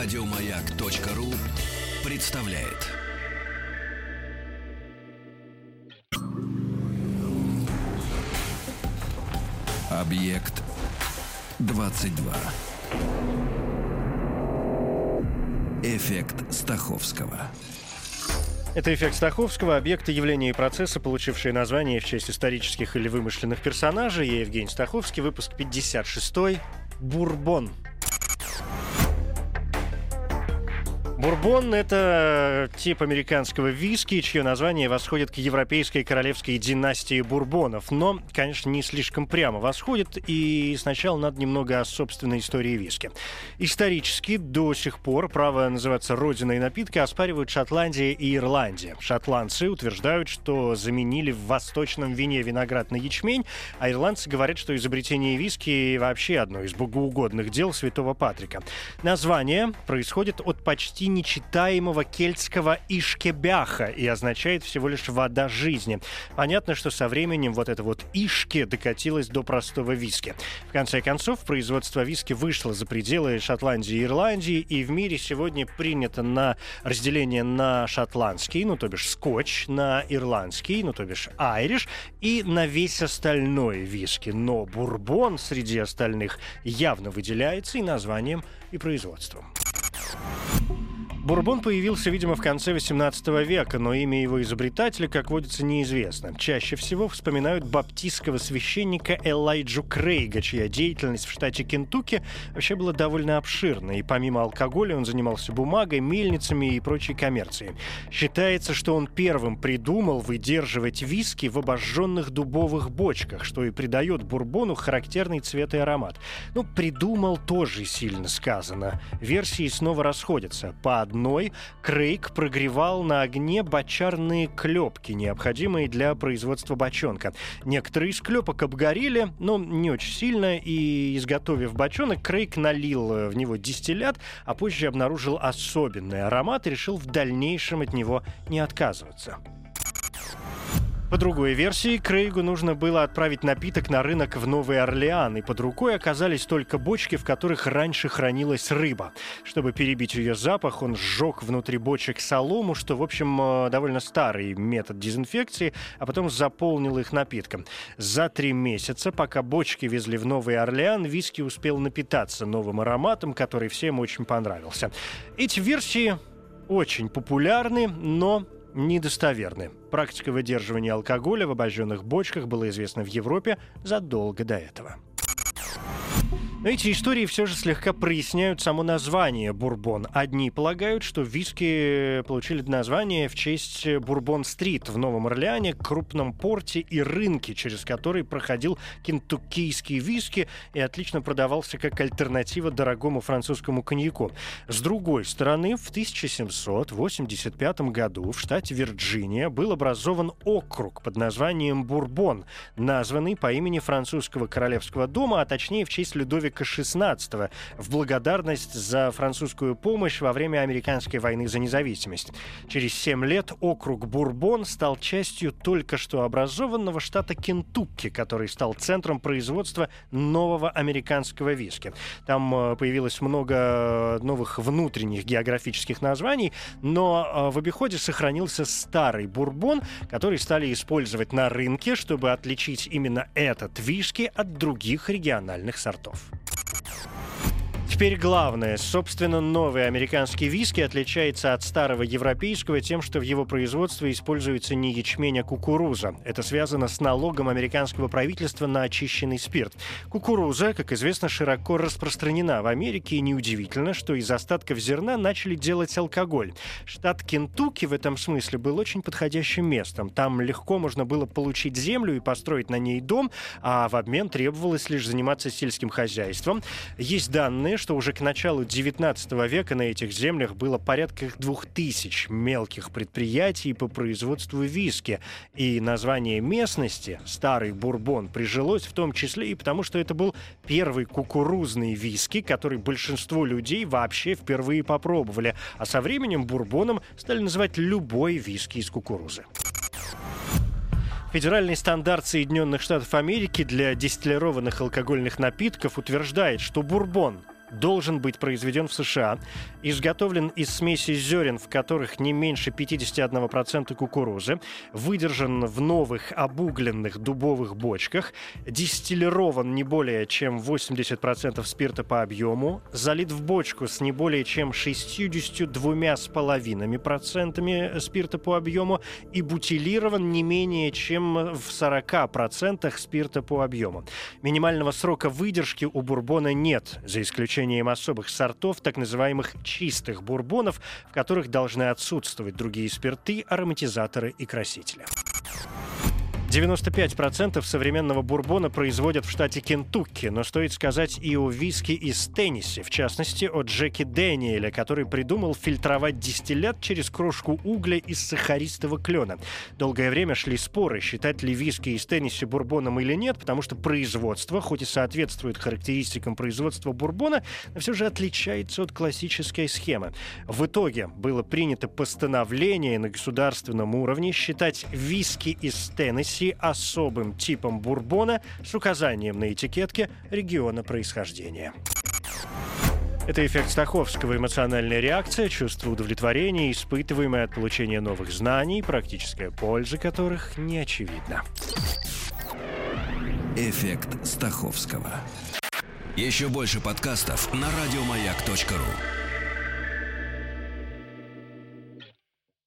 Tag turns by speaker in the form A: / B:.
A: Радиомаяк.ру представляет. Объект 22. Эффект Стаховского.
B: Это эффект Стаховского, объекты явления и процесса, получившие название в честь исторических или вымышленных персонажей. Я Евгений Стаховский, выпуск 56 «Бурбон». Бурбон – это тип американского виски, чье название восходит к европейской королевской династии бурбонов. Но, конечно, не слишком прямо восходит, и сначала надо немного о собственной истории виски. Исторически до сих пор право называться родиной напитка оспаривают Шотландия и Ирландия. Шотландцы утверждают, что заменили в восточном вине виноград на ячмень, а ирландцы говорят, что изобретение виски вообще одно из богоугодных дел святого Патрика. Название происходит от почти нечитаемого кельтского «ишкебяха» и означает всего лишь «вода жизни». Понятно, что со временем вот это вот «ишке» докатилось до простого виски. В конце концов, производство виски вышло за пределы Шотландии и Ирландии, и в мире сегодня принято на разделение на шотландский, ну, то бишь скотч, на ирландский, ну, то бишь айриш, и на весь остальной виски. Но бурбон среди остальных явно выделяется и названием, и производством. Бурбон появился, видимо, в конце 18 века, но имя его изобретателя, как водится, неизвестно. Чаще всего вспоминают баптистского священника Элайджу Крейга, чья деятельность в штате Кентукки вообще была довольно обширной, и помимо алкоголя он занимался бумагой, мельницами и прочей коммерцией. Считается, что он первым придумал выдерживать виски в обожженных дубовых бочках, что и придает бурбону характерный цвет и аромат. Ну, придумал тоже сильно сказано. Версии снова расходятся. По одной одной Крейг прогревал на огне бочарные клепки, необходимые для производства бочонка. Некоторые из клепок обгорели, но не очень сильно, и изготовив бочонок, Крейг налил в него дистиллят, а позже обнаружил особенный аромат и решил в дальнейшем от него не отказываться. По другой версии, Крейгу нужно было отправить напиток на рынок в Новый Орлеан, и под рукой оказались только бочки, в которых раньше хранилась рыба. Чтобы перебить ее запах, он сжег внутри бочек солому, что, в общем, э, довольно старый метод дезинфекции, а потом заполнил их напитком. За три месяца, пока бочки везли в Новый Орлеан, виски успел напитаться новым ароматом, который всем очень понравился. Эти версии очень популярны, но недостоверны. Практика выдерживания алкоголя в обожженных бочках была известна в Европе задолго до этого. Но эти истории все же слегка проясняют само название бурбон. Одни полагают, что виски получили название в честь Бурбон-стрит в Новом Орлеане, крупном порте и рынке, через который проходил кентуккийский виски и отлично продавался как альтернатива дорогому французскому коньяку. С другой стороны, в 1785 году в штате Вирджиния был образован округ под названием Бурбон, названный по имени французского королевского дома, а точнее в честь Людовика Людовика XVI в благодарность за французскую помощь во время американской войны за независимость. Через семь лет округ Бурбон стал частью только что образованного штата Кентукки, который стал центром производства нового американского виски. Там э, появилось много новых внутренних географических названий, но э, в обиходе сохранился старый бурбон, который стали использовать на рынке, чтобы отличить именно этот виски от других региональных сортов. Теперь главное. Собственно, новый американский виски отличается от старого европейского тем, что в его производстве используется не ячмень, а кукуруза. Это связано с налогом американского правительства на очищенный спирт. Кукуруза, как известно, широко распространена в Америке, и неудивительно, что из остатков зерна начали делать алкоголь. Штат Кентукки в этом смысле был очень подходящим местом. Там легко можно было получить землю и построить на ней дом, а в обмен требовалось лишь заниматься сельским хозяйством. Есть данные, что уже к началу 19 века на этих землях было порядка двух тысяч мелких предприятий по производству виски. И название местности, Старый Бурбон, прижилось в том числе и потому, что это был первый кукурузный виски, который большинство людей вообще впервые попробовали. А со временем бурбоном стали называть любой виски из кукурузы. Федеральный стандарт Соединенных Штатов Америки для дистиллированных алкогольных напитков утверждает, что бурбон должен быть произведен в США, изготовлен из смеси зерен, в которых не меньше 51% кукурузы, выдержан в новых обугленных дубовых бочках, дистиллирован не более чем 80% спирта по объему, залит в бочку с не более чем 62,5% спирта по объему и бутилирован не менее чем в 40% спирта по объему. Минимального срока выдержки у бурбона нет, за исключением особых сортов, так называемых чистых бурбонов, в которых должны отсутствовать другие спирты, ароматизаторы и красители. 95% современного бурбона производят в штате Кентукки, но стоит сказать и о виски из Теннесси, в частности, о Джеки Дэниеля, который придумал фильтровать дистиллят через крошку угля из сахаристого клена. Долгое время шли споры, считать ли виски из Теннесси бурбоном или нет, потому что производство, хоть и соответствует характеристикам производства бурбона, но все же отличается от классической схемы. В итоге было принято постановление на государственном уровне считать виски из Теннесси России особым типом бурбона с указанием на этикетке региона происхождения. Это эффект Стаховского, эмоциональная реакция, чувство удовлетворения, испытываемое от получения новых знаний, практическая польза которых не очевидна.
A: Эффект Стаховского. Еще больше подкастов на радиомаяк.ру.